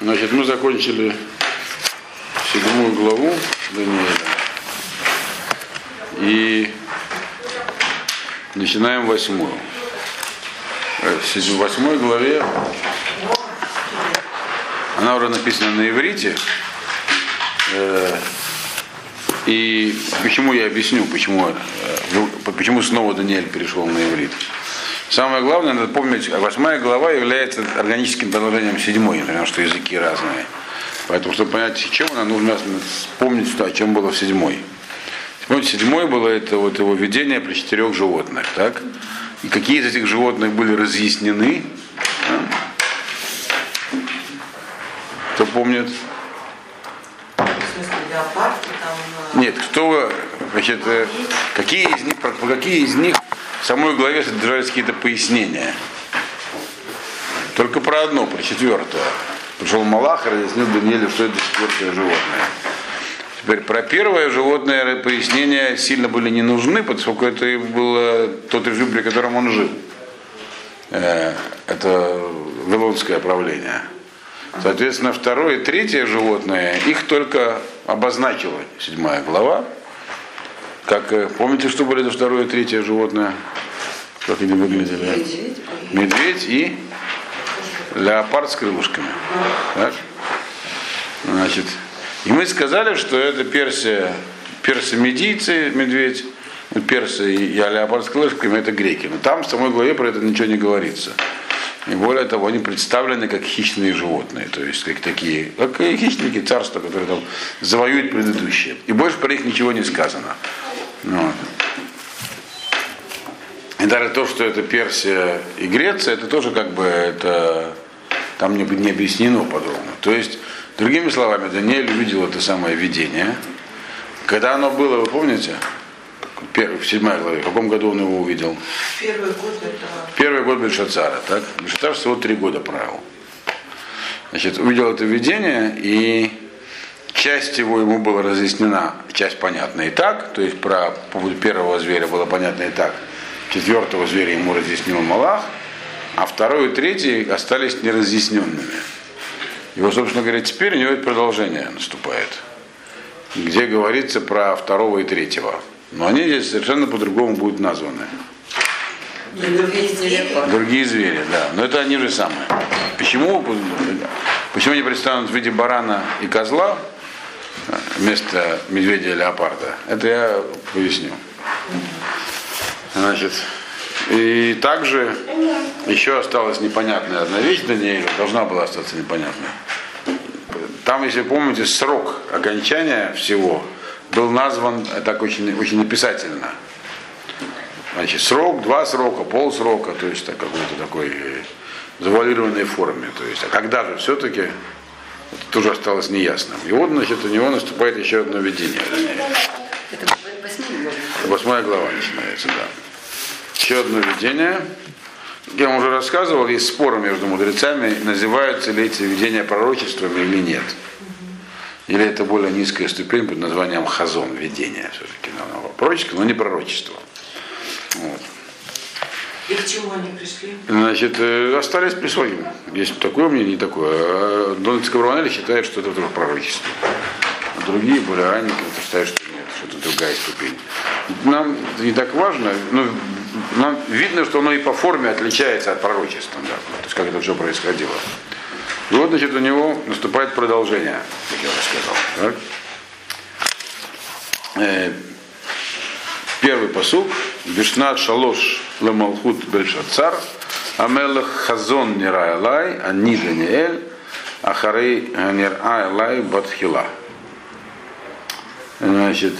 Значит, мы закончили седьмую главу Даниэля. И начинаем восьмую. Э, В восьмой главе она уже написана на иврите. Э, И почему я объясню, почему, э, почему снова Даниэль перешел на иврит. Самое главное, надо помнить, восьмая глава является органическим продолжением седьмой, потому что языки разные. Поэтому, чтобы понять, чем она, нужно вспомнить, что, о чем было в седьмой. Помните, седьмой было это вот его видение при четырех животных, так? И какие из этих животных были разъяснены? А? Кто помнит? Нет, кто, значит, какие из них, про какие из них в самой главе содержались какие-то пояснения. Только про одно, про четвертое. Пришел Малах и разъяснил Даниэлю, что это четвертое животное. Теперь про первое животное пояснения сильно были не нужны, поскольку это было тот режим, при котором он жил. Это Вавилонское правление. Соответственно, второе и третье животное, их только обозначила седьмая глава. Как, помните, что были это второе и третье животное? Как они выглядели? Медведь, Медведь и леопард с крылышками. Так? Значит, и мы сказали, что это Персия, персы-медийцы, медведь, персы и леопард с крылышками, это греки. Но там в самой главе про это ничего не говорится. И более того, они представлены как хищные животные, то есть как такие, как хищники царства, которые там завоюют предыдущие. И больше про них ничего не сказано. Вот. И даже то, что это Персия и Греция, это тоже как бы это там не, не объяснено подробно. То есть, другими словами, Даниэль увидел это самое видение. Когда оно было, вы помните? в седьмой главе. В каком году он его увидел? Первый год это... Первый год Бельшацара, так? Бельшацар всего три года правил. Значит, увидел это видение, и часть его ему была разъяснена, часть понятна и так, то есть про первого зверя было понятно и так, четвертого зверя ему разъяснил Малах, а второй и третий остались неразъясненными. Его, собственно говоря, теперь у него это продолжение наступает, где говорится про второго и третьего. Но они здесь совершенно по-другому будут названы. Другие звери. Другие звери, да. Но это они же самые. Почему, почему они представлены в виде барана и козла вместо медведя и леопарда? Это я поясню. Значит, и также еще осталась непонятная одна вещь, Даниэля, должна была остаться непонятной. Там, если помните, срок окончания всего был назван так очень, очень описательно. Значит, срок, два срока, полсрока, то есть так, какой-то такой завуалированной форме. То есть, а когда же все-таки, это тоже осталось неясным. И вот, значит, у него наступает еще одно видение. Это восьмая глава начинается, да. Еще одно видение. Я вам уже рассказывал, есть споры между мудрецами, называются ли эти видения пророчествами или нет. Или это более низкая ступень под названием хазон, видение все-таки. Пророчество, но не пророчество. Вот. И к чему они пришли? Значит, э, остались при своем. Есть такое мнение, не такое. А Дональд Скабранелли считает, что это тоже пророчество. А другие, более ранние, считают, что нет, что это другая ступень. Нам не так важно, но нам видно, что оно и по форме отличается от пророчества, да, то есть как это все происходило. И вот, значит, у него наступает продолжение, как я уже сказал. Так? Э, первый посук. Бишнат шалош ламалхут бельшацар. Амелах хазон нирайлай, ани Даниэль, ахарей нирайлай батхила. Значит,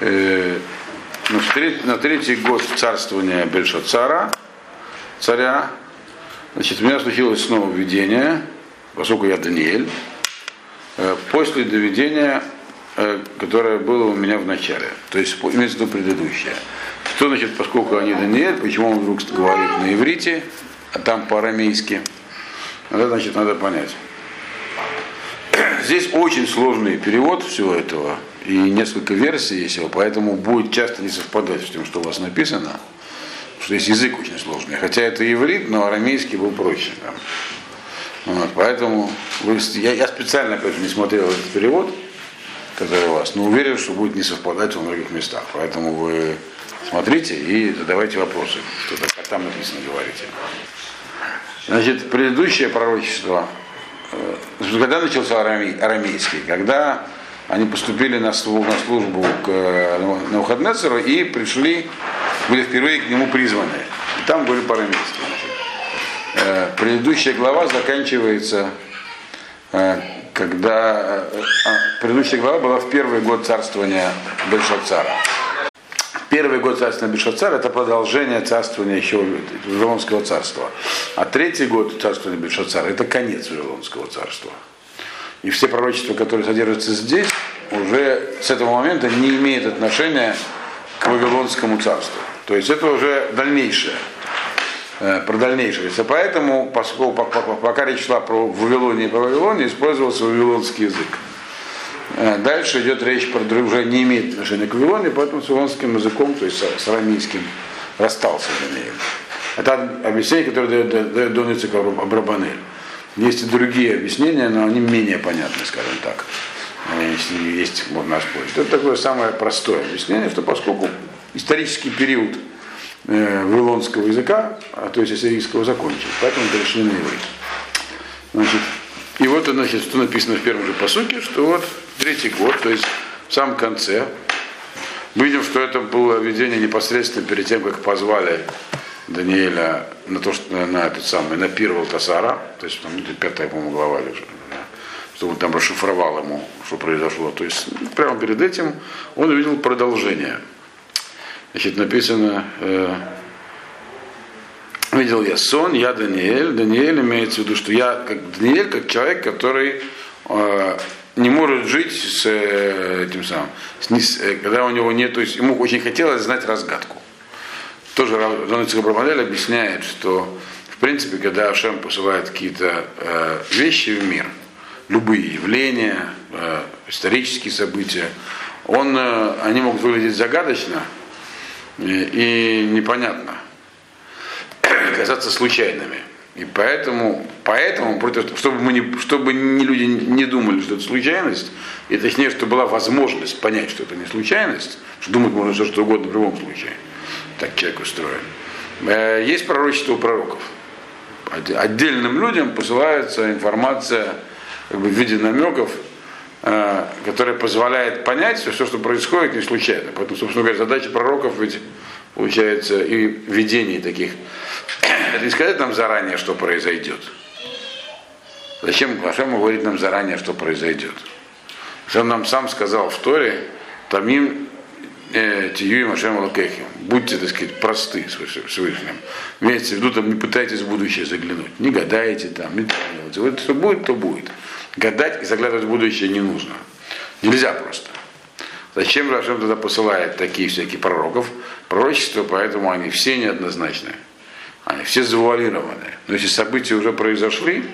э, на, третий, на третий год царствования Бельшацара, царя, Значит, у меня случилось снова видение, поскольку я Даниэль, после доведения, которое было у меня в начале. То есть имеется в виду предыдущее. Что значит, поскольку они Даниэль, почему он вдруг говорит на иврите, а там по-арамейски? Это значит, надо понять. Здесь очень сложный перевод всего этого, и несколько версий есть его, поэтому будет часто не совпадать с тем, что у вас написано что есть язык очень сложный. Хотя это иврит, но арамейский был проще. Вот, поэтому вы, я, я специально, конечно, не смотрел этот перевод, который у вас, но уверен, что будет не совпадать во многих местах. Поэтому вы смотрите и задавайте вопросы, что там написано говорите. Значит, предыдущее пророчество, э, когда начался арамей, арамейский, когда они поступили на службу, на службу к э, Навуходнецеру и пришли, были впервые к нему призваны. И там были по-арамейски. Э, предыдущая глава заканчивается, когда а, предыдущая глава была в первый год царствования Бельшацара. Первый год царствования Бельшацара это продолжение царствования еще Вавилонского царства. А третий год царствования Бельшацара это конец Вавилонского царства. И все пророчества, которые содержатся здесь, уже с этого момента не имеют отношения к Вавилонскому царству. То есть это уже дальнейшее, э, про дальнейшее. Поэтому, поскольку, пока речь шла про Вавилонию и про Вавилонию, использовался вавилонский язык. Э, дальше идет речь про уже не имеет отношения к Вавилоне, поэтому с вавилонским языком, то есть с арамейским, расстался Даниил. Это объяснение, которое дает, дает Дон Ицек Абрабанель. Есть и другие объяснения, но они менее понятны, скажем так. Если есть, можно оспорить. Это такое самое простое объяснение, что поскольку исторический период э, вавилонского языка, а то есть ассирийского, закончил, поэтому перешли на иврит. Значит, и вот, значит, что написано в первом же посуке, что вот третий год, то есть в самом конце, мы видим, что это было видение непосредственно перед тем, как позвали Даниэля на то, что на этот самый, на пир Валтасара, то есть там ну, пятая, по-моему, глава лежит, да, что он там расшифровал ему, что произошло. То есть прямо перед этим он увидел продолжение. Значит, написано, э, видел я сон, я Даниэль. Даниэль имеется в виду, что я как Даниэль, как человек, который э, не может жить с э, этим самым, с, э, когда у него нет, то есть ему очень хотелось знать разгадку тоже Равницкий Брамадель объясняет, что в принципе, когда Ашем посылает какие-то э, вещи в мир, любые явления, э, исторические события, он, э, они могут выглядеть загадочно и, непонятно, казаться случайными. И поэтому, поэтому чтобы, мы не, чтобы не, люди не думали, что это случайность, и точнее, чтобы была возможность понять, что это не случайность, что думать можно все что угодно в любом случае так человек устроен. Э, есть пророчество у пророков. Отдельным людям посылается информация как бы, в виде намеков, которая позволяет понять, что все, что происходит, не случайно. Поэтому, собственно говоря, задача пророков ведь получается и видений таких. Это не сказать нам заранее, что произойдет. Зачем Хашем говорит нам заранее, что произойдет? Он нам сам сказал в Торе, Тамим Э, Тию и Машем. Будьте, так сказать, просты с Всевышним. Имеется в виду, там, не пытайтесь в будущее заглянуть. Не гадайте там, не планируйте. Вот что будет, то будет. Гадать и заглядывать в будущее не нужно. Нельзя просто. Зачем Рашем тогда посылает такие всякие пророков? Пророчества, поэтому они все неоднозначные. Они все завуалированы. Но если события уже произошли,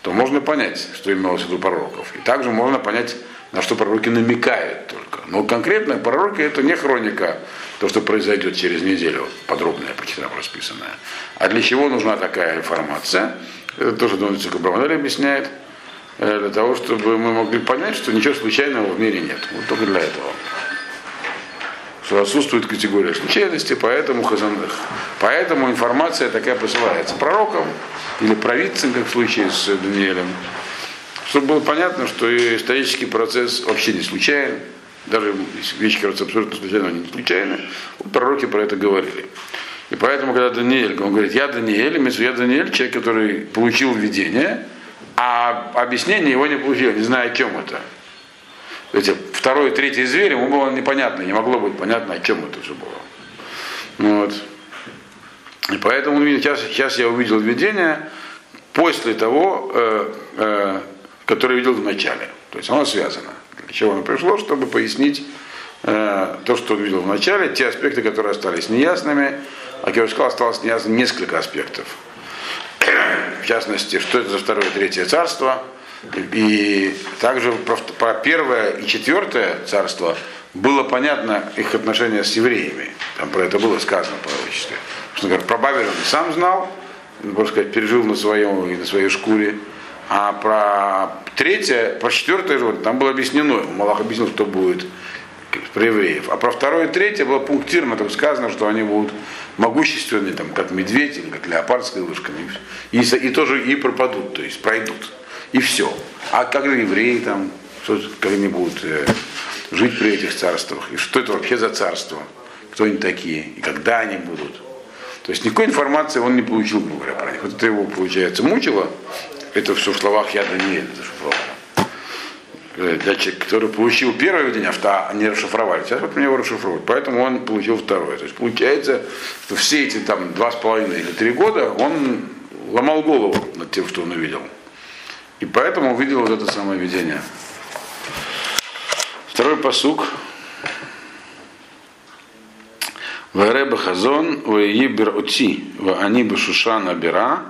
то можно понять, что имелось в виду пророков. И также можно понять, на что пророки намекают только. Но конкретно пророки это не хроника, то, что произойдет через неделю, подробная, почти там расписанная. А для чего нужна такая информация? Это тоже Дональд Брамадель объясняет, для того, чтобы мы могли понять, что ничего случайного в мире нет. Вот только для этого. Что отсутствует категория случайности, поэтому, поэтому информация такая посылается пророкам или провидцам, как в случае с Даниэлем, чтобы было понятно, что исторический процесс вообще не случайен, даже если вещи кажутся абсолютно случайно, они не случайны, пророки про это говорили. И поэтому, когда Даниэль, он говорит, я Даниэль, я Даниэль, человек, который получил видение, а объяснение его не получил, не знаю, о чем это. Эти второй и третий зверь, ему было непонятно, не могло быть понятно, о чем это же было. Вот. И поэтому сейчас, сейчас я увидел видение после того, э, э, которое видел в начале. То есть оно связано. Для чего оно пришло? Чтобы пояснить э, то, что он видел в начале, те аспекты, которые остались неясными. А уже сказал, осталось неясно несколько аспектов. В частности, что это за второе и третье царство. И также про, первое и четвертое царство было понятно их отношение с евреями. Там про это было сказано в пророчестве. Что, про Бавилон сам знал, можно сказать, пережил на своем и на своей шкуре. А про третье, про четвертое животное, там было объяснено, Малах объяснил, что будет про евреев. А про второе и третье было пунктирно, там сказано, что они будут могущественные, там, как медведь или как леопард с крылышками. И, и тоже и пропадут, то есть пройдут. И все. А как же евреи там, что, как они будут э, жить при этих царствах? И что это вообще за царство? Кто они такие? И когда они будут? То есть никакой информации он не получил, грубо говоря, про них. Вот это его, получается, мучило. Это все в словах я Даниэля зашифровано. Э, для который получил первое видение, а не расшифровали. Сейчас вот мне его расшифровывают. Поэтому он получил второе. То есть получается, что все эти там два с половиной или три года он ломал голову над тем, что он увидел. И поэтому увидел вот это самое видение. Второй посук. Вареба хазон, ваибер оти, ва они бы шушана бера,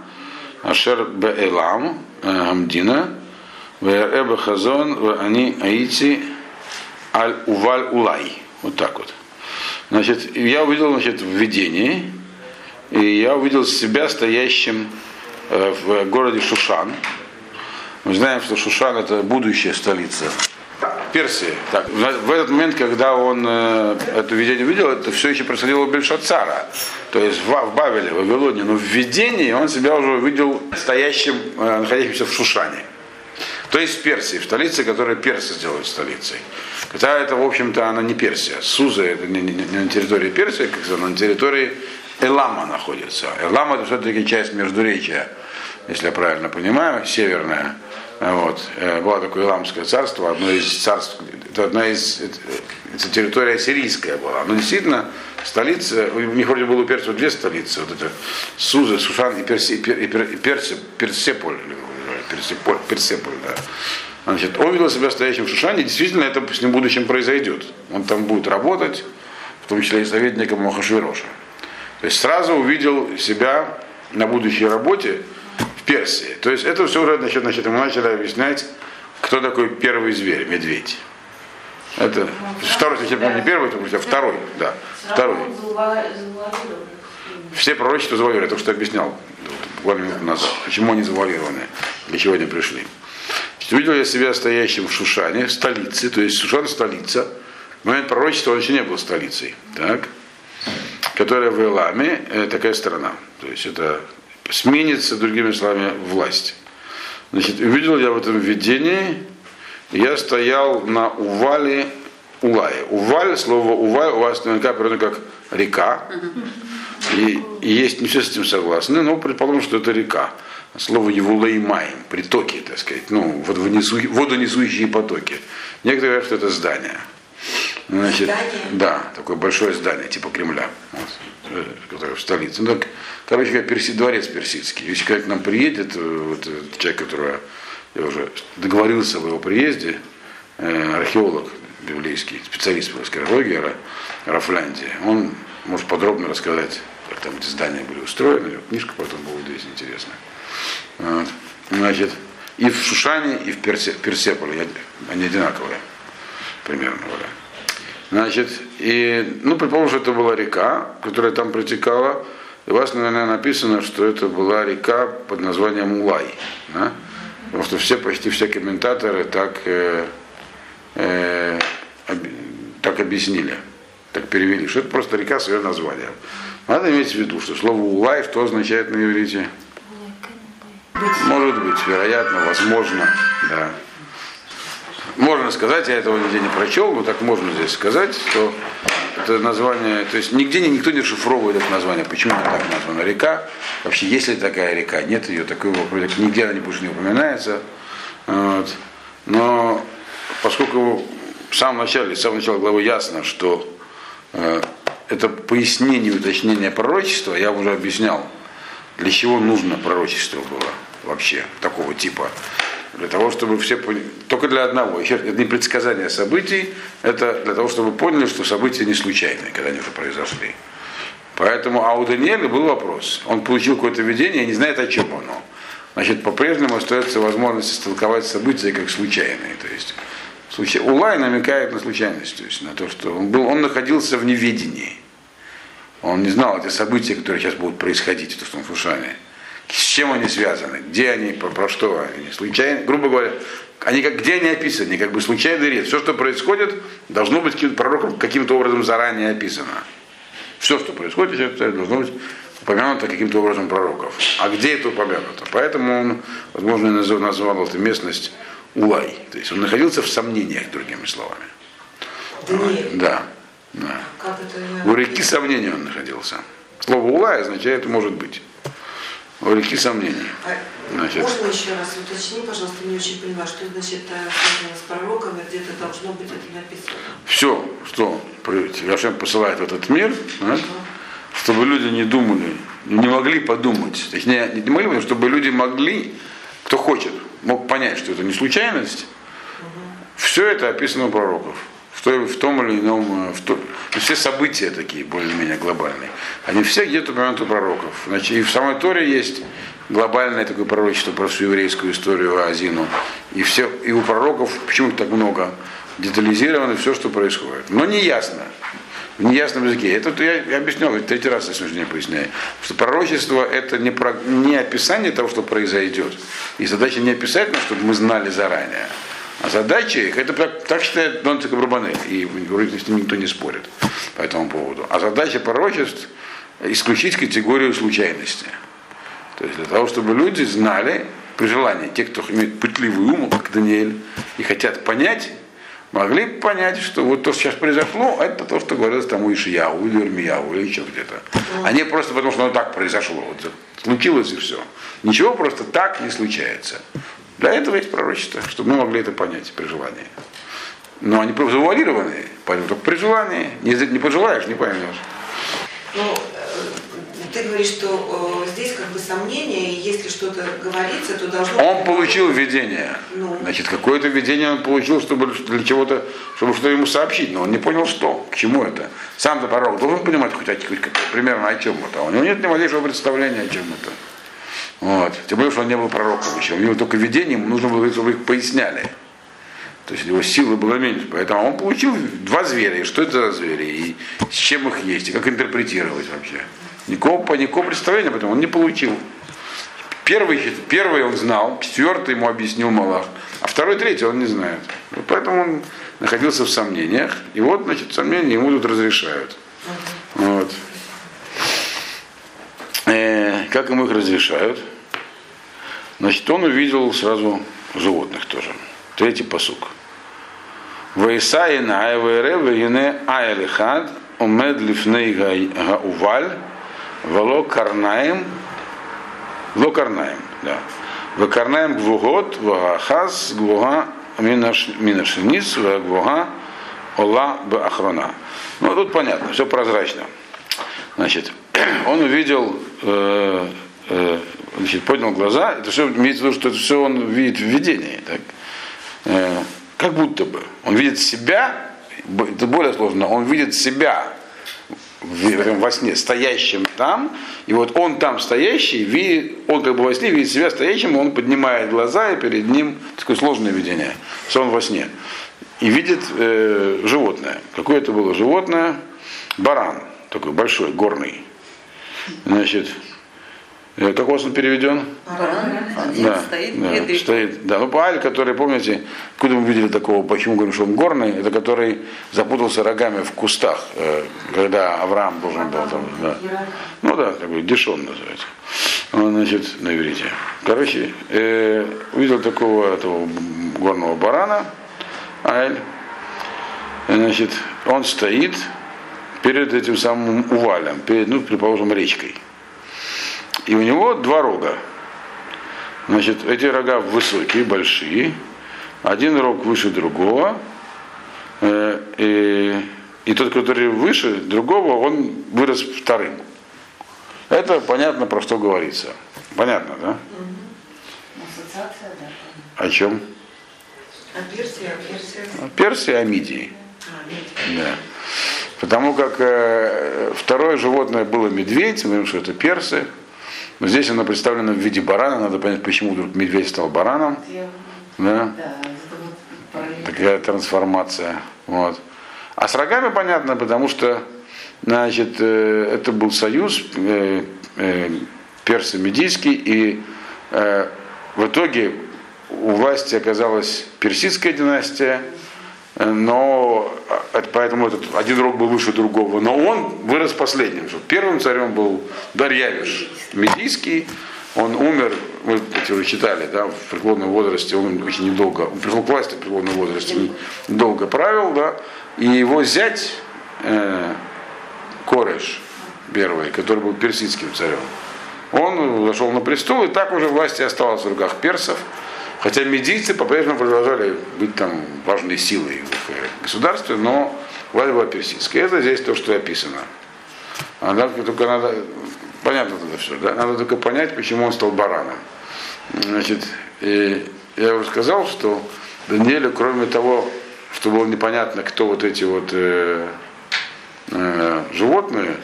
ашер бе элам, амдина, Ваэба Хазон, они Аити Аль Уваль Улай. Вот так вот. Значит, я увидел значит, в видении, и я увидел себя стоящим э, в городе Шушан. Мы знаем, что Шушан это будущая столица Персии. Так, в этот момент, когда он э, это видение увидел, это все еще происходило у Бельшацара, то есть в, в Бавеле, в Вавилоне. Но в видении он себя уже увидел стоящим, э, находящимся в Шушане. То есть Персии, в столице, которую персы сделают столицей. Хотя это, в общем-то, она не Персия. Суза это не, не, не на территории Персии, как на территории Элама находится. Элам это все-таки часть Междуречия, если я правильно понимаю, северная. Вот. Э, было такое Эламское царство, одно из царств, это одна из, это, это территория сирийская была. Но действительно, столица, у них вроде было у персов две столицы, вот это Суза, Сушан и, Перси, и, Пер, и, Пер, и Перси, Персеполь, Персеполь, Персеполь да. Значит, он видел себя стоящим в Шушане, действительно это с ним в будущем произойдет. Он там будет работать, в том числе и советником Махашвироша. То есть сразу увидел себя на будущей работе в Персии. То есть это все уже значит, значит, мы начали объяснять, кто такой первый зверь, медведь. Это второй, значит, не первый, а второй, да, второй. Все пророчества я только что объяснял буквально минуту назад. Почему они завуалированы? Для чего они пришли? Увидел я себя стоящим в Шушане, столице, то есть Шушан столица. В момент пророчества он еще не был столицей. Так? Которая в Эламе, э, такая страна. То есть это сменится, другими словами, власть. Значит, увидел я в этом видении, я стоял на увале Улае. Уваль, слово уваль у вас наверняка переводится как река. И, и есть, не все с этим согласны, но предположим, что это река. Слово Евулеймаем, притоки, так сказать, ну, водонесущие потоки. Некоторые говорят, что это здание. Значит, здание? Да, такое большое здание, типа Кремля, вот, э, которое в столице. Ну, так, короче говоря, перси, дворец персидский. Если когда к нам приедет э, вот, человек, которого я уже договорился в его приезде, э, археолог библейский, специалист по археологии Рафляндии, он может подробно рассказать там эти здания были устроены. Книжка потом будет здесь интересная. Вот. Значит, и в Шушане, и в Персе, Персеполе они одинаковые примерно были. Значит, и, ну, предположим, что это была река, которая там протекала. И у вас, наверное, написано, что это была река под названием Улай. Да? Потому что все, почти все комментаторы так, э, э, об, так объяснили, так перевели, что это просто река с ее названием. Надо иметь в виду, что слово улай что означает на иврите? Может быть, вероятно, возможно, да. Можно сказать, я этого нигде не прочел, но так можно здесь сказать, что это название, то есть нигде никто не шифровывает это название. Почему так названа река? Вообще, есть ли такая река? Нет ее, такого нигде она больше не упоминается. Вот. Но поскольку в самом начале, с самого начала главы ясно, что э, это пояснение, уточнение пророчества, я уже объяснял, для чего нужно пророчество было вообще такого типа. Для того, чтобы все поняли, только для одного, это не предсказание событий, это для того, чтобы поняли, что события не случайные, когда они уже произошли. Поэтому, а у Даниэля был вопрос. Он получил какое-то видение и не знает, о чем оно. Значит, по-прежнему остается возможность истолковать события как случайные. То есть Случай... Улай намекает на случайность, то есть на то, что он, был, он находился в неведении. Он не знал эти события, которые сейчас будут происходить, в Шушане. с чем они связаны, где они, про, про что они, случайно, грубо говоря, они как, где они описаны, как бы случайный речь. Все, что происходит, должно быть каким-то пророком каким-то образом заранее описано. Все, что происходит, это должно быть упомянуто каким-то образом пророков. А где это упомянуто? Поэтому он, возможно, назвал, назвал эту местность Улай. То есть он находился в сомнениях, другими словами. Даниэль. Да. Да. У реки сомнений он находился. Слово Улай означает может быть. У реки сомнений. А Значит. Можно еще раз уточни, пожалуйста, не очень поняла, что значит э, связано с пророком, где-то должно быть это написано. Все, что Гошем посылает в этот мир, да, чтобы люди не думали, не могли подумать. Точнее, не могли, но чтобы люди могли, кто хочет, мог понять, что это не случайность. Все это описано у пророков. Той, в том или ином, э, в то, все события такие более-менее глобальные. Они все где-то упомянуты пророков. Значит, и в самой Торе есть глобальное такое пророчество про всю еврейскую историю Азину. И, все, и у пророков почему так много детализировано все, что происходит. Но не ясно. В неясном языке. Это я, я объяснял, третий раз я сегодня поясняю, что пророчество это не, про, не описание того, что произойдет. И задача не описать, но чтобы мы знали заранее. А задача их, это так, считает Донцик и Брабанель, и вроде с ним никто не спорит по этому поводу. А задача пророчеств исключить категорию случайности. То есть для того, чтобы люди знали, при желании, те, кто имеет пытливый ум, как Даниэль, и хотят понять, могли понять, что вот то, что сейчас произошло, это то, что говорилось тому Ишияу или Ирмияу или еще где-то. А не просто потому, что оно так произошло. Вот, случилось и все. Ничего просто так не случается. Для этого есть пророчество, чтобы мы могли это понять при желании. Но они завуалированные, поэтому только при желании. Не, не пожелаешь, не поймешь. Ну, э, ты говоришь, что э, здесь как бы сомнение, и если что-то говорится, то должно Он получил видение. Ну. Значит, какое-то видение он получил, чтобы для чего-то, чтобы что ему сообщить, но он не понял, что, к чему это. Сам-то пророк должен понимать хоть, хоть как- примерно о чем это. У него нет ни малейшего представления, о чем это. Вот. Тем более, что он не был пророком еще. У него только видение, ему нужно было, чтобы их поясняли. То есть его силы было меньше. Поэтому он получил два зверя. И что это за звери? И с чем их есть? И как интерпретировать вообще? Никакого, никакого представления об этом он не получил. Первый, первый он знал, четвертый ему объяснил Малах, а второй, третий он не знает. Вот поэтому он находился в сомнениях. И вот, значит, сомнения ему тут разрешают. Вот. Э, как ему их разрешают? Значит, он увидел сразу животных тоже. Третий посук. Ваисаина айвере вегине айлихад умед лифней гауваль вело карнаем Ло карнаем, да. В карнаем гвугот, вагахаз, гвуга минашниц, гвуга ола бахрона. Ну, тут понятно, все прозрачно. Значит, он увидел, э, э, значит, поднял глаза, это все имеется в виду, что это все он видит в видении. Так? Э, как будто бы. Он видит себя, это более сложно, он видит себя в- во сне стоящим там, и вот он там стоящий, видит, он как бы во сне видит себя стоящим, он поднимает глаза, и перед ним такое сложное видение, сон во сне. И видит э, животное. Какое это было животное? Баран, такой большой, горный. Значит, э, как у вас он переведен? Один Да, стоит да, рекой. стоит. Да, ну Бааль, который, помните, откуда мы видели такого, почему говорим, что он горный, это который запутался рогами в кустах, э, когда Авраам должен был там, да. Ну да, такой дешон называется. Он, значит, на иврите. Короче, э, увидел такого этого горного барана, Айль. Значит, он стоит перед этим самым увалем, перед, ну, предположим, речкой. И у него два рога. Значит, эти рога высокие, большие. Один рог выше другого. Э, И, и тот, который выше другого, он вырос вторым. Это понятно, про что говорится. Понятно, да? Ассоциация, да. О чем? А Персия, а Персия. Персия о Мидии. А. Да. Потому как э, второе животное было медведь, мы говорим, что это персы. Но здесь оно представлено в виде барана. Надо понять, почему вдруг медведь стал бараном. Да? Такая трансформация. Вот. А с рогами понятно, потому что значит, э, это был союз э, э, персо-медийский, и э, в итоге у власти оказалась персидская династия, но э, поэтому этот один рог был выше другого, но он вырос последним. Первым царем был Дарьявиш Медийский, он умер, мы уже читали, да, в преклонном возрасте, он очень недолго, он пришел к власти в преклонном возрасте, недолго правил, да, и его зять э, Кореш первый, который был персидским царем, он зашел на престол, и так уже власть осталась в руках персов, хотя медийцы по-прежнему продолжали быть там важной силой в государстве, но власть была персидская. Это здесь то, что описано. А только надо Понятно это все, да? Надо только понять, почему он стал бараном. Значит, и я уже сказал, что Даниэлю, кроме того, что было непонятно, кто вот эти вот э, э, животные,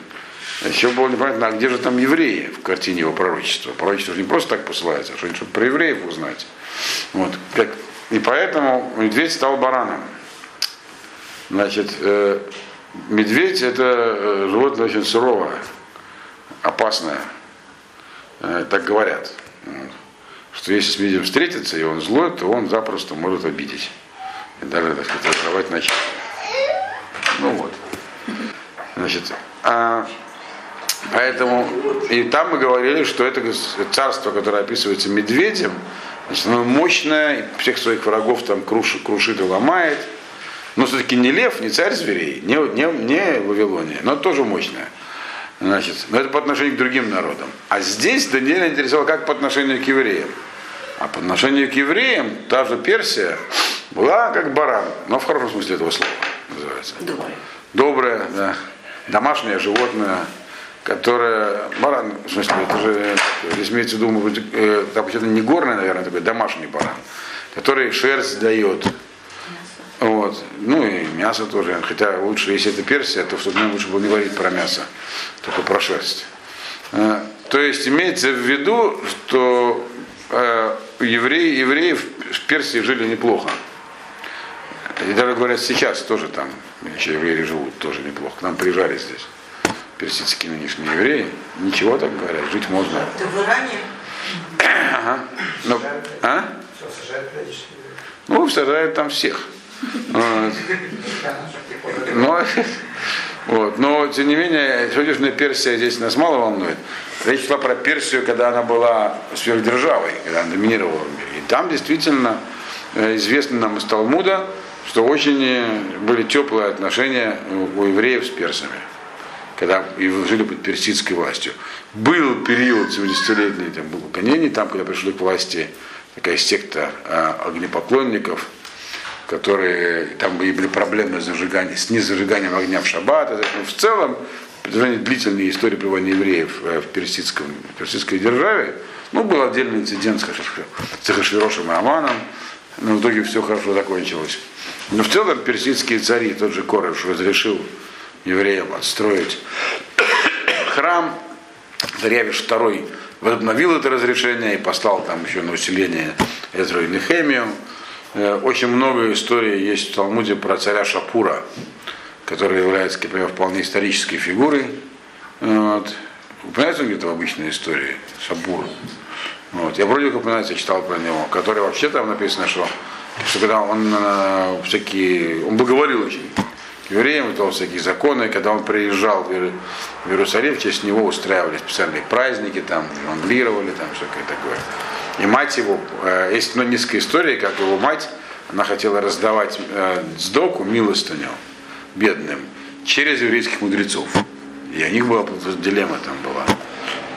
еще было непонятно, а где же там евреи в картине его пророчества. Пророчество же не просто так посылается, а что-нибудь про евреев узнать. Вот. И поэтому медведь стал бараном. Значит, э, медведь это э, животное очень суровое опасная. Э, так говорят. Что если с медведем встретиться, и он злой, то он запросто может обидеть. И даже, так сказать, разорвать начать. Ну вот. Значит, а, поэтому, и там мы говорили, что это царство, которое описывается медведем, значит, оно мощное, всех своих врагов там крушит, крушит и ломает. Но все-таки не лев, не царь зверей, не, не, не Вавилония, но тоже мощное. Значит, но это по отношению к другим народам. А здесь Даниэль интересовал как по отношению к евреям. А по отношению к евреям та же Персия была как баран, но в хорошем смысле этого слова называется. Доброе. Доброе, да. Домашнее животное, которое. Баран, в смысле, это же здесь имеется в виду, э, так, это не горный, наверное, такой домашний баран, который шерсть дает, вот. Ну и мясо тоже. Хотя лучше, если это Персия, то все равно лучше было не говорить про мясо, только про шерсть. Э, то есть имеется в виду, что э, евреи, евреи в Персии жили неплохо. И даже говорят, сейчас тоже там еще евреи живут тоже неплохо. К нам приезжали здесь персидские нынешние евреи. Ничего так говорят, жить можно. Это в Иране? Ага. Но, ну, а? Ну, сажают там всех. Но, вот. Но, тем не менее, сегодняшняя Персия здесь нас мало волнует. Речь шла про Персию, когда она была сверхдержавой, когда она доминировала в мире. И там действительно э, известно нам из Талмуда, что очень э, были теплые отношения у евреев с персами, когда жили под персидской властью. Был период 70-летний, там был гонений, там, когда пришли к власти такая секта э, огнепоклонников – которые там были проблемы с, зажиганием, с незажиганием огня в шаббат. Но в целом, длительные истории пребывания евреев э, в, персидском, в персидской державе, ну, был отдельный инцидент с Хашвирошем и Аманом, но в итоге все хорошо закончилось. Но в целом персидские цари, тот же Кореш, разрешил евреям отстроить храм. Дарьявиш II возобновил это разрешение и послал там еще на усиление Эзру и Нехемию. Э, очень много историй есть в Талмуде про царя Шапура, который является, например, вполне исторической фигурой. Вот. Упоминается он где-то в обычной истории? Шапур. Вот. Я вроде как упоминается, читал про него, который вообще там написано, что, что когда он э, всякие, он бы говорил очень евреям, выдал всякие законы, когда он приезжал в Иерусалим, в честь него устраивали специальные праздники, там, жонглировали, там, всякое такое. И мать его, э, есть ну, несколько историй, как его мать, она хотела раздавать э, сдоку, милостыню бедным через еврейских мудрецов. И у них была дилемма там была.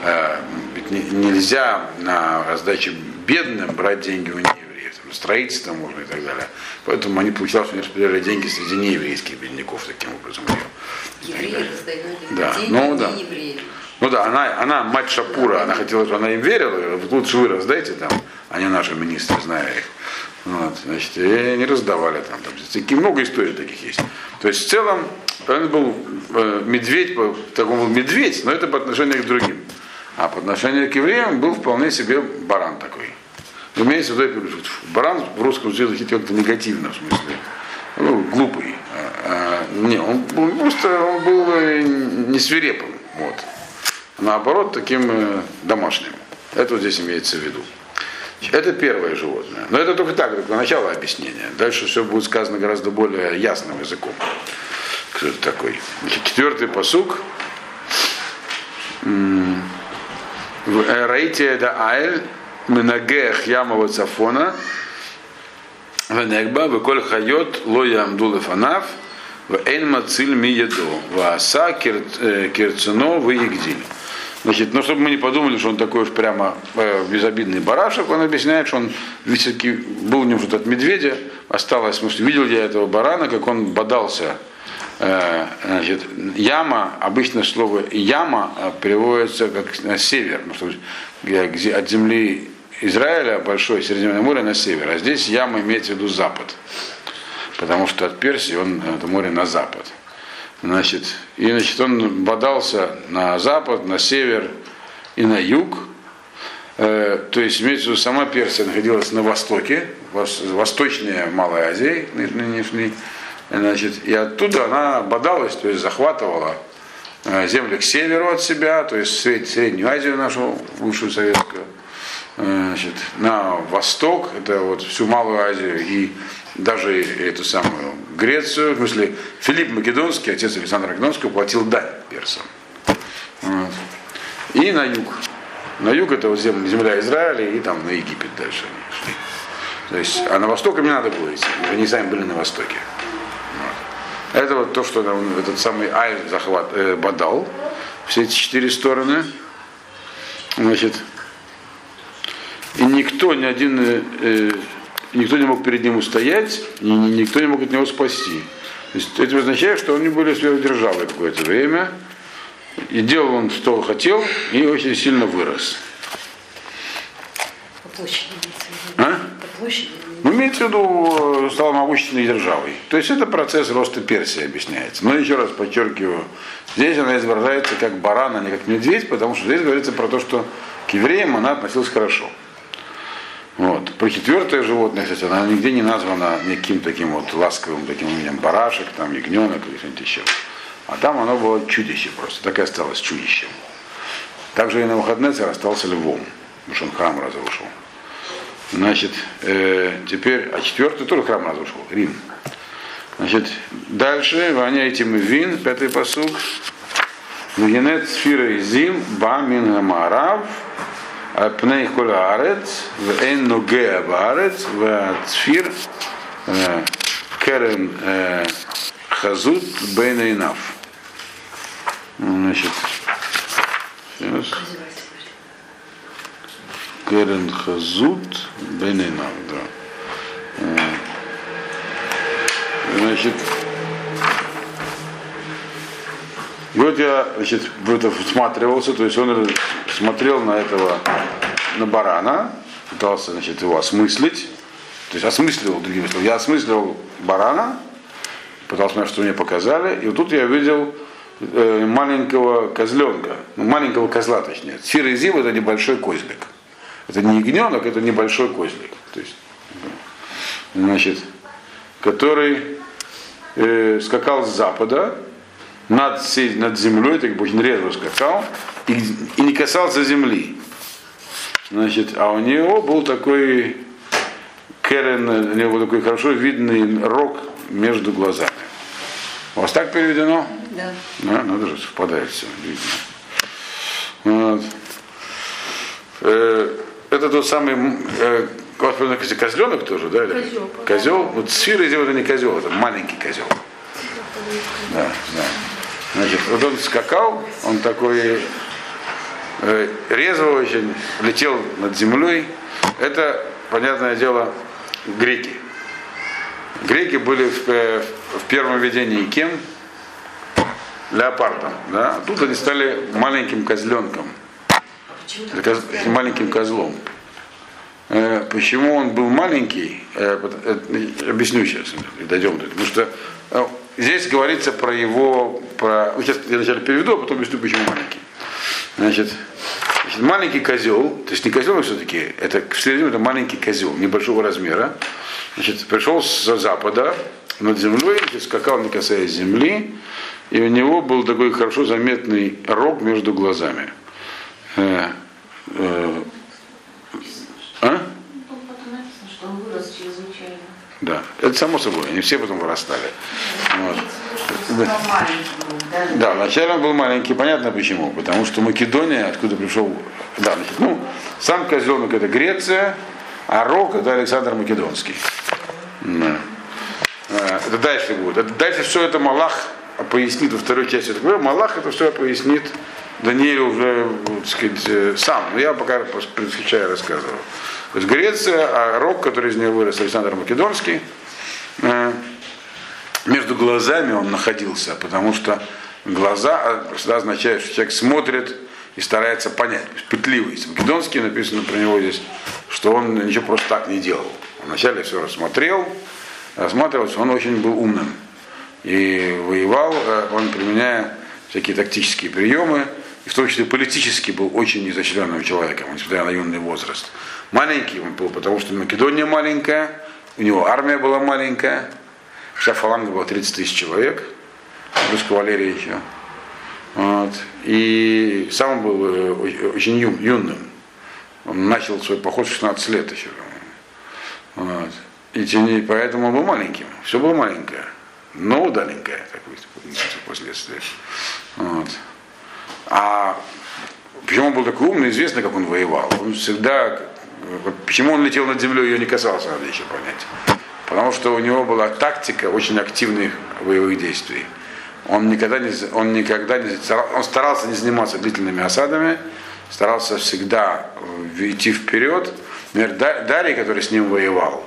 Э, ведь нельзя на раздаче бедным брать деньги у неевреев. Там, строительство можно и так далее. Поэтому они получалось, что они распределяли деньги среди нееврейских бедняков таким образом. Евреи раздавали да. деньги, ну, да. евреи. Ну да, она, она мать Шапура, она хотела, чтобы она им верила, лучше вы раздайте там, а не наши министры, зная их. Вот, значит, и они раздавали там, там такие, много историй таких есть. То есть в целом, он был э, медведь, так он был медведь, но это по отношению к другим. А по отношению к евреям был вполне себе баран такой. Разумеется, вот это, баран в русском языке как-то негативно, в смысле. Ну, глупый. А, а, не, он, он просто он был э, не свирепым. Вот. наоборот таким э, домашним. Это вот здесь имеется в виду. Это первое животное. Но это только так, только начало объяснения. Дальше все будет сказано гораздо более ясным языком. Кто это такой? Четвертый посук. Раите да айль минагех ямова цафона венегба веколь хайот ло ямду лефанав вэйн мациль ми еду вааса кирцено выигдиль. Значит, ну, чтобы мы не подумали, что он такой уж прямо э, безобидный барашек, он объясняет, что он все-таки был у него что-то от медведя, осталось, что видел я этого барана, как он бодался. Э, значит, яма, обычно слово яма э, переводится как на север, потому что от земли Израиля, большое Средиземное море на север, а здесь яма имеется в виду запад, потому что от Персии он, это море на запад. Значит, и значит, он бодался на запад, на север и на юг. Э, то есть, имеется в виду, сама Персия находилась на востоке, вос, восточная Малая Азия, нынешней. Значит, и оттуда она бодалась, то есть захватывала э, земли к северу от себя, то есть Сред, Среднюю Азию нашу, бывшую советскую, значит, на восток, это вот всю Малую Азию и даже эту самую Грецию, в смысле Филипп Македонский, отец Александра Македонского, платил дань персам. Вот. И на юг. На юг это вот земля, земля Израиля и там на Египет дальше они шли. То есть, а на восток им надо было идти, они сами были на востоке. Вот. Это вот то, что там, этот самый Ай захват, э, бодал, все эти четыре стороны. Значит, и никто, ни один э, никто не мог перед ним устоять, и никто не мог от него спасти. То есть это означает, что они были сверхдержавой какое-то время, и делал он, что хотел, и очень сильно вырос. По площади А? По площади. Ну, имеется в виду, стал могущественной державой. То есть это процесс роста Персии объясняется. Но еще раз подчеркиваю, здесь она изображается как баран, а не как медведь, потому что здесь говорится про то, что к евреям она относилась хорошо. Вот. Про четвертое животное, кстати, она нигде не названа никаким таким вот ласковым таким именем барашек, там, ягненок или что-нибудь еще. А там оно было чудище просто, так и осталось чудищем. Также и на выходные остался львом, потому что он храм разрушил. Значит, э, теперь, а четвертый тоже храм разрушил, Рим. Значит, дальше, воняйте мы вин, пятый посуг. Вегенет сфира зим, ба мин Пней Кулаарец, в Эннуге Баарец, в Цфир Керен Хазут Бейнейнав. Значит, сейчас. Керен Хазут Бейнейнав, да. Значит, и вот я значит, в это всматривался, то есть он смотрел на этого, на барана, пытался значит, его осмыслить, то есть осмысливал, другими словами, я осмысливал барана, пытался понять, что мне показали, и вот тут я видел э, маленького козленка, ну, маленького козла точнее. Сирый зив это небольшой козлик. Это не ягненок, это небольшой козлик. То есть, значит, который э, скакал с запада, над, над землей, так очень резво скакал, и, и не касался земли. Значит, а у него был такой Керен, у него был такой хорошо видный рог между глазами. У вас так переведено? Да. Да, надо же, совпадает все, видно. Вот. Э, это тот самый э, козленок тоже, да? Козел. Козел. Вот сфера это не козел, это маленький козел. Да, да. Значит, вот он скакал, он такой э, резво очень, летел над землей. Это, понятное дело, греки. Греки были в, э, в первом видении кем? Леопардом. Да? Тут они стали маленьким козленком. Коз, маленьким козлом. Э, почему он был маленький? Э, э, объясню сейчас, дойдем до этого. Потому что э, здесь говорится про его, про, ну, сейчас я вначале переведу, а потом объясню, почему маленький. Значит, значит маленький козел, то есть не козел все-таки, это в среднем это маленький козел, небольшого размера. Значит, пришел с запада над землей, значит, скакал, не касаясь земли, и у него был такой хорошо заметный рог между глазами. Э, э, а? Тут потом написано, что он вырос чрезвычайно. Да, это само собой, они все потом вырастали. Вот. Да? Да, вначале он был маленький, понятно почему. Потому что Македония, откуда пришел, да, значит, ну, сам козленок это Греция, а рог это Александр Македонский. Да. А, Это дальше будет. Это дальше все это Малах пояснит во второй части. Малах это все пояснит Даниэль уже, так сказать, э, сам. Но я пока предвосхищаю рассказываю. То есть Греция, а рог, который из нее вырос, Александр Македонский, э, между глазами он находился, потому что глаза а, всегда означают, что человек смотрит и старается понять. Пытливый. Македонский написано про него здесь, что он ничего просто так не делал. Вначале все рассмотрел, рассматривался, он очень был умным. И воевал э, он, применяя всякие тактические приемы, и в том числе политически был очень изощренным человеком, несмотря на юный возраст. Маленький он был, потому что Македония маленькая, у него армия была маленькая, вся фаланга была 30 тысяч человек, плюс кавалерия еще. Вот. И сам он был э, очень ю- юным. Он начал свой поход в 16 лет еще. Вот. И тем не поэтому он был маленьким. Все было маленькое, но удаленькое, вы видите впоследствии. Вот. А почему он был такой умный, известно, как он воевал. Он всегда, почему он летел над землей, ее не касался, надо еще понять. Потому что у него была тактика очень активных боевых действий. Он никогда не, он никогда не, он старался не заниматься длительными осадами, старался всегда э, идти вперед. Например, Да- Дарий, который с ним воевал,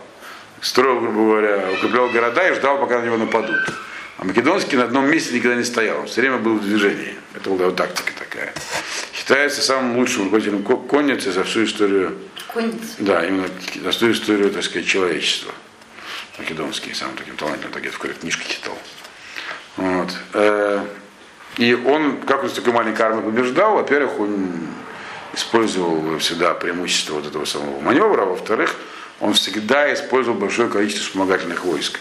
строил, грубо говоря, укреплял города и ждал, пока на него нападут. А Македонский на одном месте никогда не стоял, он все время был в движении. Это была его тактика такая. Считается самым лучшим руководителем ко- конницы за всю историю, Конница. да, именно за всю историю, так сказать, человечества. Македонский, самым таким талантливым, так я в книжке читал. Вот. Э, И он, как он с такой маленькой армией побеждал, во-первых, он использовал всегда преимущество вот этого самого маневра, а во-вторых, он всегда использовал большое количество вспомогательных войск.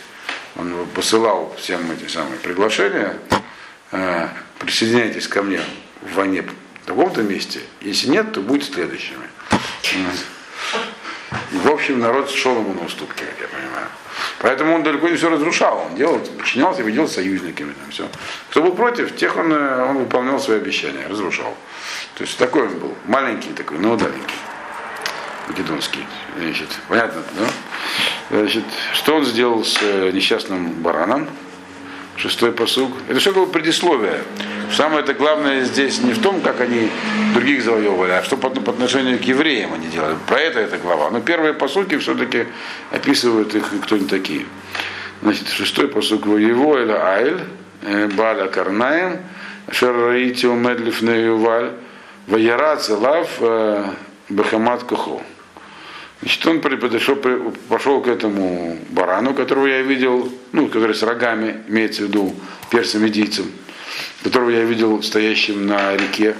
Он посылал всем эти самые приглашения, э, присоединяйтесь ко мне в войне в таком-то месте, если нет, то будьте следующими. И, в общем, народ шел ему на уступки, как я понимаю. Поэтому он далеко не все разрушал. Он делал, подчинялся, ведел союзниками. Там, все. Кто был против, тех он, э, он выполнял свои обещания, разрушал. То есть такой он был. Маленький такой, но удаленький. Македонский. Значит, понятно, да? Значит, что он сделал с э, несчастным бараном? Шестой посуг. Это все было предисловие. Самое это главное здесь не в том, как они других завоевывали, а что по, по отношению к евреям они делали. Про это эта глава. Но первые посуки все-таки описывают их, кто они такие. Значит, шестой посук его это Айль, э, Бада Карнаем, Шараити Умедлиф Юваль, Ваяра Целав э, Бахамат Кухо. Значит, он подошел, пошел к этому барану, которого я видел, ну, который с рогами, имеется в виду персом-медийцем, которого я видел стоящим на реке,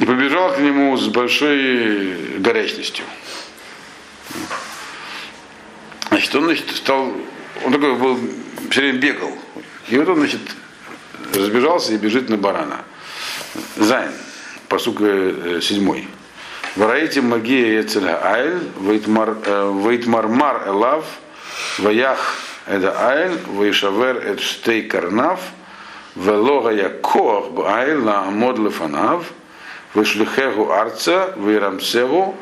и побежал к нему с большой горячностью. Значит, он значит, стал, он такой был, все время бегал. И вот он, значит, разбежался и бежит на барана. זין, פסוק э, седьмой. וראיתיו מגיע אצל האיל, ויתמרמר אליו, ויך את האיל, וישבר את שתי קרניו, ולא היה כוח באיל לעמוד לפניו, וישליכהו ארצה, וירמסהו,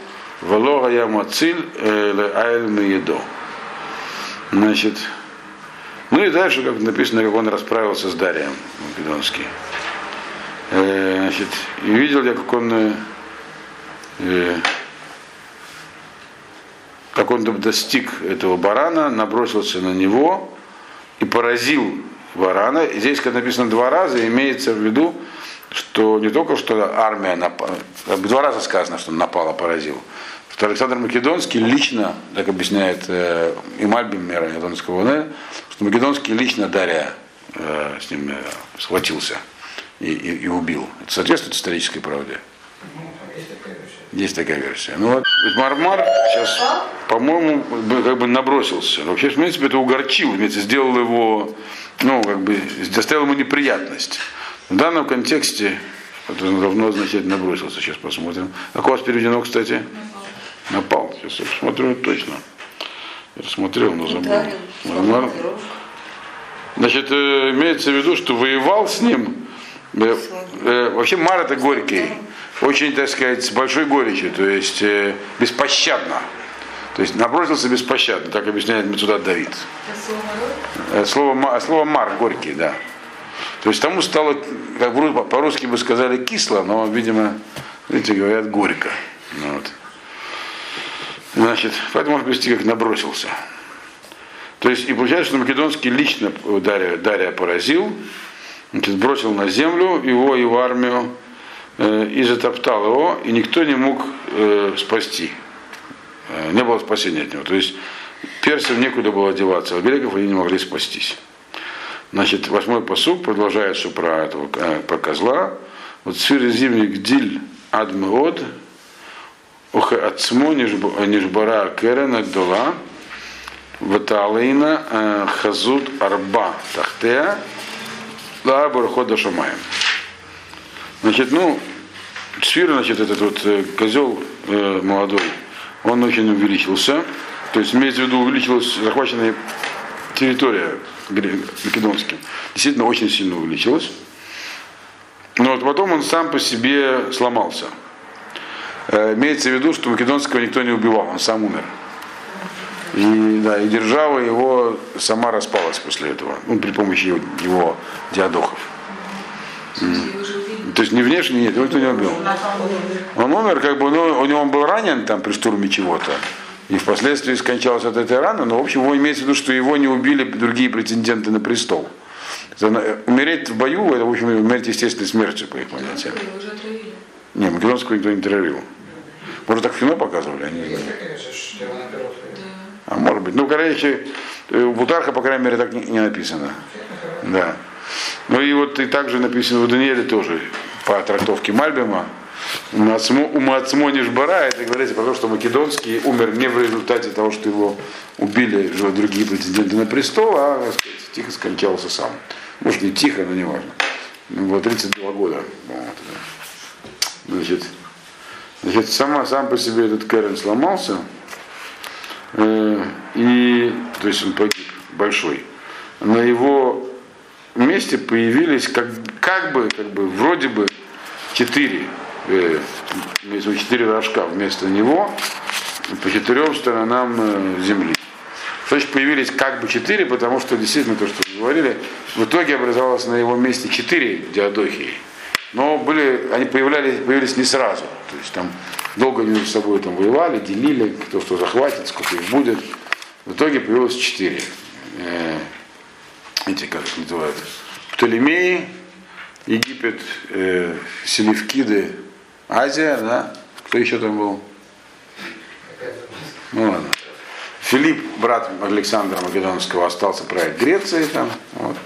Велога Ямациль Айль Меедо. Значит, ну и дальше, как написано, как он расправился с Дарием Македонский. Э, Значит, и видел я, как он как он достиг этого барана, набросился на него и поразил барана. И здесь, как написано два раза, имеется в виду, что не только что армия напала, два раза сказано, что он напал, а поразил, что Александр Македонский лично, так объясняет э, Имальбим Мера Македонского ВН, что Македонский лично Дарья э, с ним э, схватился и, и, и убил. Это соответствует исторической правде? Есть такая версия. Ну вот Мармар сейчас, по-моему, как бы набросился. Вообще, в принципе, это угорчил, имеется, сделал его, ну, как бы, доставил ему неприятность. В данном контексте Это давно означает набросился. Сейчас посмотрим. Как у вас переведено, кстати? Напал. Сейчас я посмотрю точно. Я смотрел, но забыл. Нормально. Значит, э, имеется в виду, что воевал с ним. э, э, вообще Мар это горький. Очень, так сказать, с большой горечью, то есть э, беспощадно. То есть набросился беспощадно, так объясняет Мецуда Давид. Э, Слово, ма- слово мар горький, да. То есть тому стало, как по-русски бы сказали, кисло, но, видимо, видите, говорят горько. Ну Вот. Значит, поэтому можно привести, как набросился. То есть, и получается, что Македонский лично Дария, Дария поразил, значит, бросил на землю его, его армию, э, и затоптал его, и никто не мог э, спасти. Э, не было спасения от него. То есть, персам некуда было одеваться, а греков они не могли спастись. Значит, восьмой посуг продолжает, что про этого, э, про козла. Вот сфир зимний гдиль адмеод, ох ацмо нижбара керен аддола, ваталейна э, хазут арба тахтея, да бархода шамаем. Значит, ну, сфира, значит, этот вот э, козел э, молодой, он очень увеличился. То есть, имеется в виду, увеличилась захваченная территория македонским. Действительно, очень сильно увеличилась. Но вот потом он сам по себе сломался. Э, Имеется в виду, что македонского никто не убивал, он сам умер. И, да, и держава его сама распалась после этого, ну, при помощи его, его диадохов. То есть не внешне, нет, его никто не убил. Он умер, как бы, ну, у него он был ранен там при штурме чего-то. И впоследствии скончался от этой раны, но в общем его имеется в виду, что его не убили другие претенденты на престол. Это Умереть в бою, это, в общем, умереть естественной смертью, по их понятиям. Не, македонского никто не травил. Может, так в кино показывали, они не. А может быть. Ну, короче, э, Бутарха, по крайней мере, так не, не написано. Да. Ну и вот и также написано в Данииле тоже по трактовке Мальбима. У Мацмо Нишбара, это говорится про то, что Македонский умер не в результате того, что его убили же другие претенденты на престол, а сказать, тихо скончался сам. Может не тихо, но не важно. Было 32 года. Вот. Значит, значит сама, сам по себе этот Кэрен сломался, Э, и, то есть он погиб, большой. На его месте появились как, как бы, как бы, вроде бы четыре, э, четыре рожка вместо него по четырем сторонам э, земли. Значит, появились как бы четыре, потому что действительно то, что вы говорили, в итоге образовалось на его месте четыре диадохии. Но были, они появлялись, появились не сразу. То есть там долго между собой там воевали, делили, кто что захватит, сколько их будет. В итоге появилось четыре. Эти, как их называют, Птолемеи, Египет, э, Селевкиды, Азия, да? Кто еще там был? Ну ладно. Филипп, брат Александра Македонского, остался править Грецией там. Вот.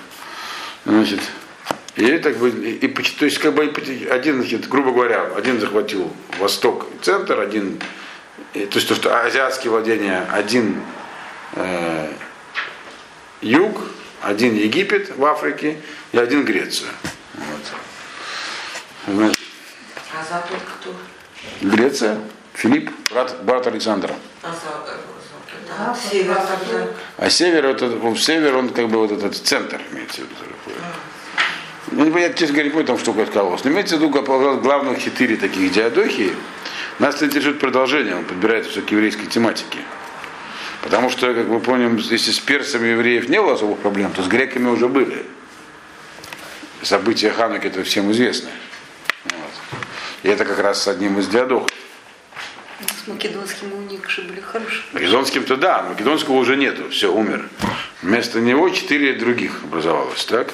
Значит, и так бы, и, то есть как бы один, значит, грубо говоря, один захватил восток и центр, один, и, то есть то, что азиатские владения, один э, юг, один Египет в Африке и один Грецию. Вот. А Запад кто? Греция, Филипп, брат, брат Александра. А Запад? Да, север тогда. А север, это, ну, север, он как бы вот этот центр имеется в виду. Ну, понятно, честно говоря, не помню, там что откалывалось. Но имеется в виду, главных четыре таких диадохи. Нас интересует продолжение, он подбирает все к еврейской тематике. Потому что, как мы помним, если с персами евреев не было особых проблем, то с греками уже были. События Хануки это всем известны. Вот. И это как раз с одним из диадохов. С македонским у них же были хорошие. Македонским-то да, македонского уже нету, все, умер. Вместо него четыре других образовалось, так?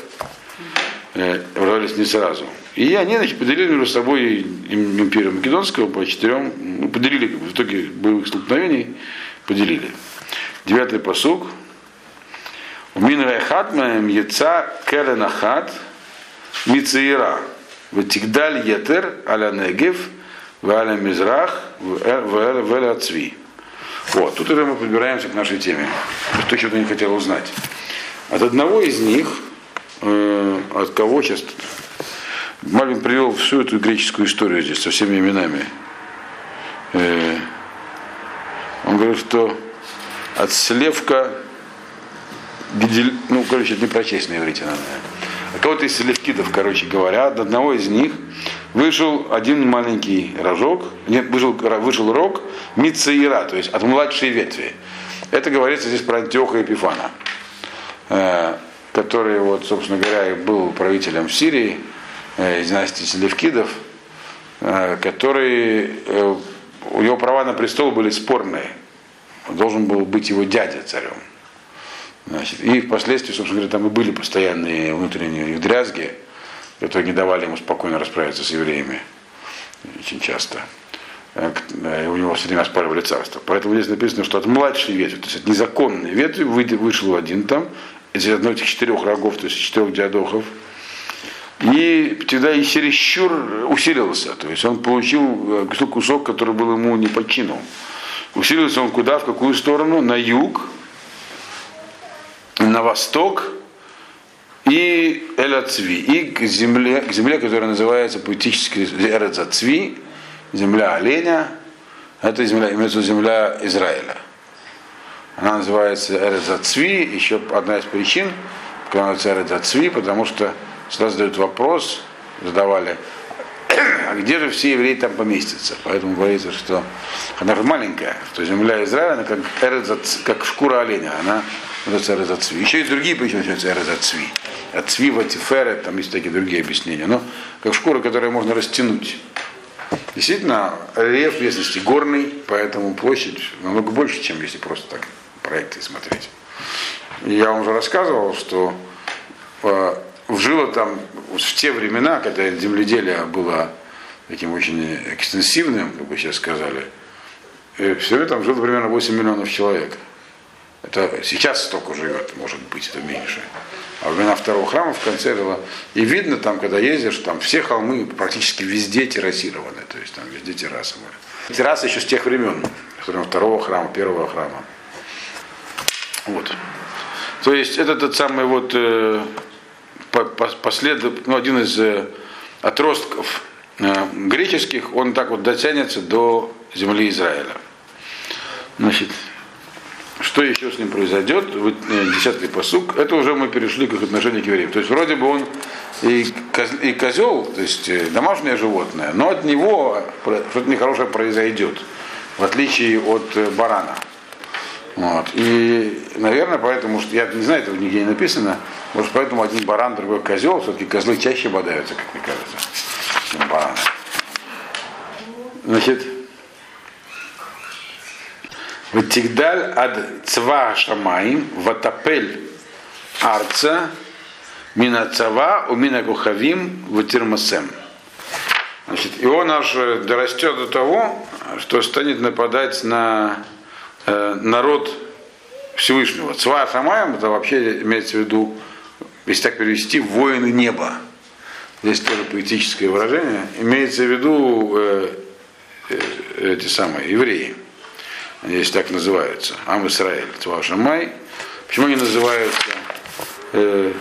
Э, Образовались не сразу. И они, значит, поделили между собой им- империю Македонского по четырем, ну, поделили, как бы, в итоге боевых столкновений поделили. Девятый посуг. Умин райхат маем яца керенахат мицеира. Ватигдаль етер аля негев валя мизрах валя цви. Вот, тут уже мы подбираемся к нашей теме. То, что я не хотел узнать. От одного из них, э, от кого сейчас, Мальвин привел всю эту греческую историю здесь со всеми именами. Э, он говорит, что от Слевка, Гидель, ну, короче, это не прочесть на иврите надо. А кого-то из Селевкидов, короче говоря, от одного из них вышел один маленький рожок, нет, вышел, вышел рог Мицаира, то есть от младшей ветви. Это говорится здесь про Антиоха Епифана, э, который, вот, собственно говоря, был правителем в Сирии, э, из династии Селевкидов, э, который, у него права на престол были спорные. Должен был быть его дядя царем. Значит, и впоследствии, собственно говоря, там и были постоянные внутренние дрязги, которые не давали ему спокойно расправиться с евреями очень часто. Э, и у него все время оспаривали царство. Поэтому здесь написано, что от младшей ветви, то есть от незаконной ветви вышел один там, из одной из четырех рогов, то есть четырех диадохов, и тогда и чересчур усилился. То есть он получил э, кусок, который был ему не подчинен. Усилился он куда, в какую сторону? На юг, на восток и Эль-Ацви, и к земле, к земле, которая называется поэтически Эрецацви, земля оленя, это земля, имеется земля Израиля. Она называется Эрецацви, еще одна из причин, почему называется Эрецацви, потому что сюда задают вопрос, задавали, а где же все евреи там поместятся? Поэтому говорится, что она же маленькая, что земля Израиля, она как, эрец, как шкура оленя, она называется эрезацви. Еще и другие причины называются эрезацви. От цвива, тифера, там есть такие другие объяснения. Но как шкура, которую можно растянуть. Действительно, рельеф местности горный, поэтому площадь намного больше, чем если просто так проекты смотреть. Я вам уже рассказывал, что э, жило там в те времена, когда земледелие было таким очень экстенсивным, как бы сейчас сказали, э, все время там жило примерно 8 миллионов человек. Это сейчас столько живет, может быть, это меньше. А во времена второго храма в конце было. И видно там, когда ездишь, там все холмы практически везде террасированы. То есть там везде террасы были. Террасы еще с тех времен, второго храма, первого храма. Вот. То есть это тот самый вот э, послед, ну, один из э, отростков э, греческих, он так вот дотянется до земли Израиля. Значит, что еще с ним произойдет, э, десятый посук, это уже мы перешли к их отношению к евреям. То есть вроде бы он и, коз, и козел, то есть домашнее животное, но от него что-то нехорошее произойдет, в отличие от барана. Вот. И, наверное, поэтому, что я не знаю, этого нигде не написано, может, поэтому один баран, другой козел, все-таки козлы чаще бодаются, как мне кажется, чем бараны. Значит, Ватигдаль ад цва шамаим ватапель арца мина цава мина кухавим ватирмасем. Значит, и он аж дорастет до того, что станет нападать на народ Всевышнего. Цва Шамаем, это вообще имеется в виду, если так перевести, воины неба. Здесь тоже поэтическое выражение. Имеется в виду э, э, эти самые евреи. Они здесь так называются. Ам Исраэль, Цва Шамай. Почему они называются э,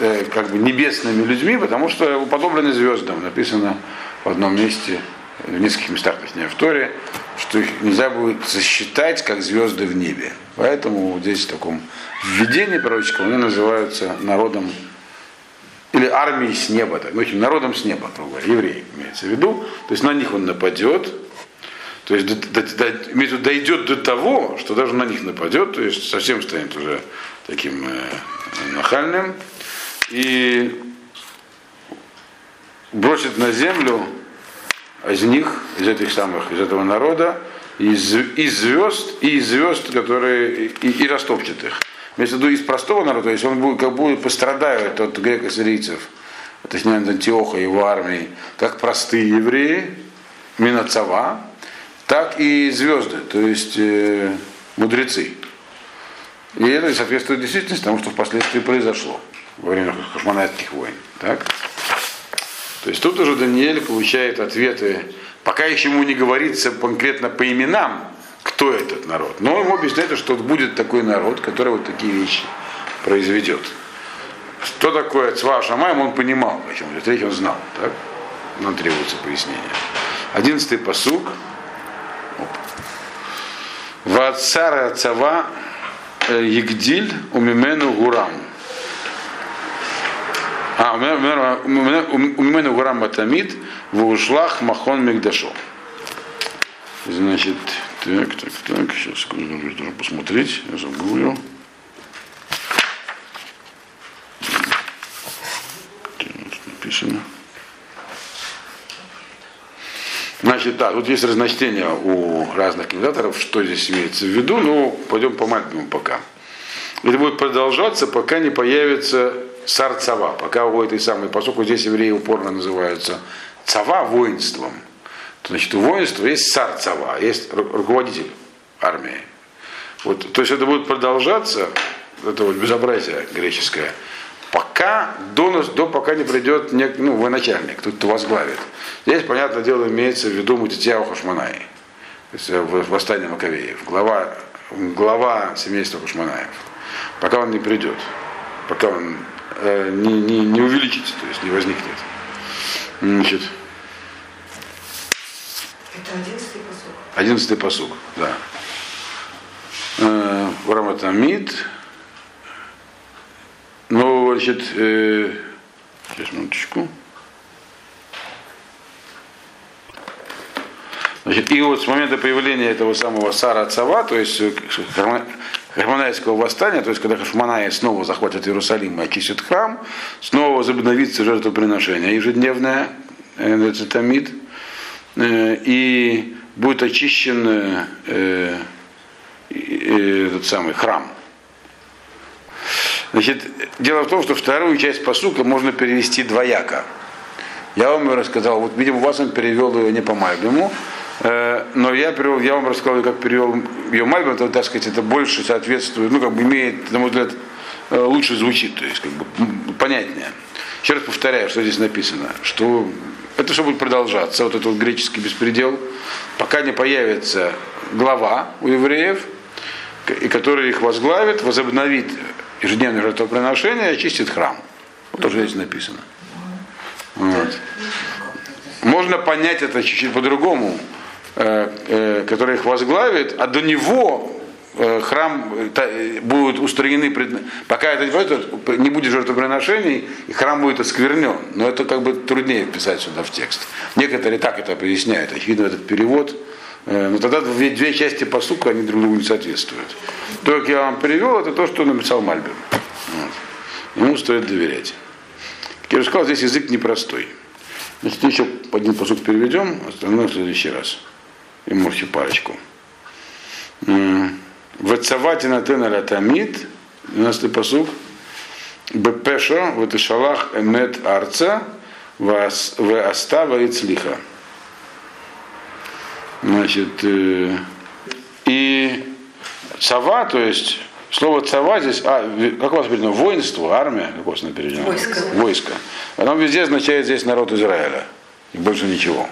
э, как бы небесными людьми? Потому что уподоблены звездам. Написано в одном месте, в нескольких местах, точнее, в Торе, что их нельзя будет засчитать, как звезды в небе. Поэтому здесь в таком введении пророческом они называются народом или армией с неба, так, ну, народом с неба, говоря, евреи имеется в виду. То есть на них он нападет, то есть до, до, до, дойдет до того, что даже на них нападет, то есть совсем станет уже таким э, нахальным, и бросит на землю из них, из этих самых, из этого народа, из, из звезд, и из звезд, которые и, и растопчет их. Имеется в виду из простого народа, то есть он будет, как будет пострадает от греко-сирийцев, точнее от Антиоха и его армии, как простые евреи, Минацава, так и звезды, то есть э, мудрецы. И это соответствует действительности тому, что впоследствии произошло во время хашманайских войн. Так? То есть тут уже Даниэль получает ответы, пока еще ему не говорится конкретно по именам, кто этот народ. Но ему объясняется, что будет такой народ, который вот такие вещи произведет. что такое Цва Шамаем, он понимал, о чем идет речь, он знал. Так? Нам требуется пояснение. Одиннадцатый посук. Вацара Цава э, Егдиль Умимену Гурам. А, Умимену Гурам Матамид в ушлах Махон Мигдашо. Значит, так, так, так, сейчас секунду, нужно посмотреть, я загуглю. написано. Значит, да, тут есть разночтение у разных комментаторов, что здесь имеется в виду, но пойдем по максимуму пока. Это будет продолжаться, пока не появится сарцава, пока у этой самой, поскольку здесь евреи упорно называются цава воинством, то значит у воинства есть сарцава, есть руководитель армии. Вот, то есть это будет продолжаться, это вот безобразие греческое, пока, до, до пока не придет не, ну, военачальник, кто-то возглавит. Здесь, понятное дело, имеется в виду Мутитьяу Хашманай, то есть э, восстание Маковеев, глава, глава семейства Хашманаев. Пока он не придет, пока он э, не, не, не увеличится, то есть не возникнет. Значит, Это одиннадцатый посок. одиннадцатый посуг, да. Э, Раматамид. Ну, значит, э, сейчас минуточку. Значит, и вот с момента появления этого самого Сара Цава, то есть э, Хашманайского восстания, то есть когда Хашманай снова захватит Иерусалим и очистит храм, снова возобновится жертвоприношение ежедневное, э, тамид, э, и будет очищен э, э, этот самый храм. Значит, дело в том, что вторую часть посука можно перевести двояко. Я вам ее рассказал, вот, видимо, вас он перевел ее не по Мальбиму, э, но я, перевел, я вам рассказал, как перевел ее Мальбим, то, так сказать, это больше соответствует, ну, как бы имеет, на мой взгляд, э, лучше звучит, то есть, как бы, понятнее. Еще раз повторяю, что здесь написано, что это все будет продолжаться, вот этот вот греческий беспредел, пока не появится глава у евреев, и который их возглавит, возобновит ежедневное жертвоприношение и очистит храм. Вот тоже здесь написано. Вот. Можно понять это чуть-чуть по-другому, э, э, который их возглавит, а до него э, храм э, будут устроены, пред... пока это не будет, жертвоприношений, и храм будет осквернен. Но это как бы труднее вписать сюда в текст. Некоторые так это поясняют. Очевидно, этот перевод Э, Но тогда две, две части посука, они друг другу не соответствуют. То, как я вам привел, это то, что написал Мальбим. Вот. Ему стоит доверять. Как я уже сказал, здесь язык непростой. Значит, еще один посуд переведем, остальное в следующий раз. И можете парочку. Вацавати на тенера тамид, 12 посуд. Бепешо, вот и шалах эмет арца, в астава и цлиха. Значит, э, и цава, то есть слово цава здесь, а, как у вас переведено, воинство, армия, как у вас переведено? Войско. Войско. Оно везде означает здесь народ Израиля. И больше ничего.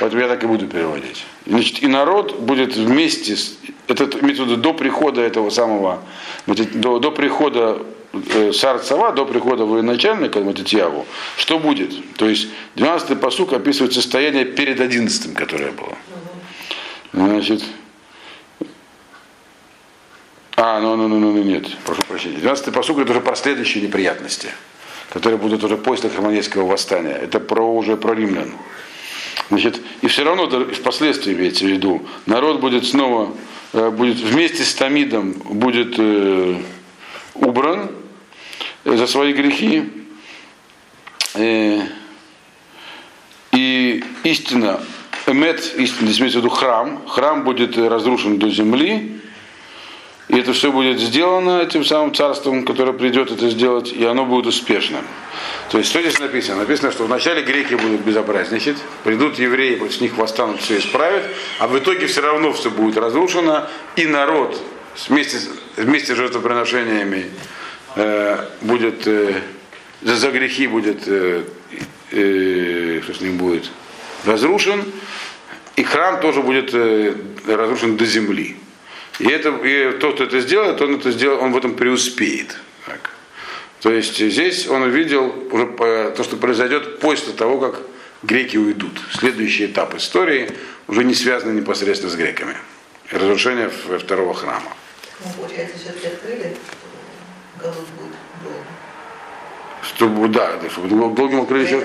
Поэтому я так и буду переводить. Значит, и народ будет вместе, с, этот, имеется до прихода этого самого, до, до прихода э, Сарцава, до прихода военачальника Матитьяву, что будет? То есть 12-й посук описывает состояние перед 11-м, которое было. Значит, а, ну, ну, ну, ну, ну, нет, прошу прощения. 12-й посук это уже про следующие неприятности, которые будут уже после Хармонейского восстания. Это про уже про римлян. Значит, и все равно впоследствии имеется в виду, народ будет снова, э, будет вместе с Тамидом будет э, убран э, за свои грехи. Э, и истина, эмет, истина, здесь имеется в виду храм, храм будет разрушен до земли, и это все будет сделано этим самым царством, которое придет это сделать, и оно будет успешным. То есть, что здесь написано? Написано, что вначале греки будут безобразничать, придут евреи, против них восстанут, все исправят, а в итоге все равно все будет разрушено, и народ вместе, вместе с жертвоприношениями э, будет, э, за, за грехи будет, э, э, что с ним будет, разрушен, и храм тоже будет э, разрушен до земли. И, это, и тот, кто это сделает, он это сделает, он в этом преуспеет. Так. То есть здесь он увидел уже по- то, что произойдет после того, как греки уйдут. Следующий этап истории уже не связан непосредственно с греками. Разрушение второго храма. Ну, получается, все-таки открыли, долго. Чтобы, да, чтобы дол- долгим До еще,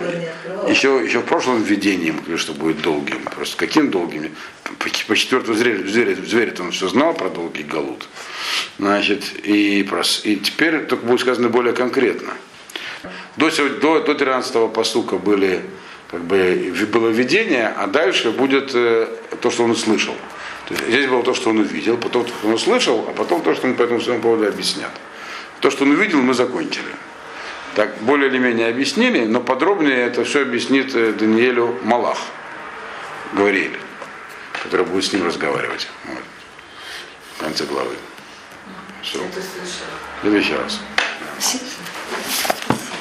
еще, еще в прошлом введении мы говорили, что будет долгим. Просто каким долгим? По, по четвертому зверю, зверю, зверю он все знал про долгий голод. Значит, и, прос- и теперь только будет сказано более конкретно. До, до, до 13 посука были, как бы, было видение, а дальше будет э, то, что он услышал. То есть здесь было то, что он увидел, потом то, что он услышал, а потом то, что он по этому своему поводу объяснят. То, что он увидел, мы закончили. Так более или менее объяснили, но подробнее это все объяснит э, Даниэлю Малах, Гавриэль, который будет с ним разговаривать. Вот. В конце главы. Все. В следующий раз.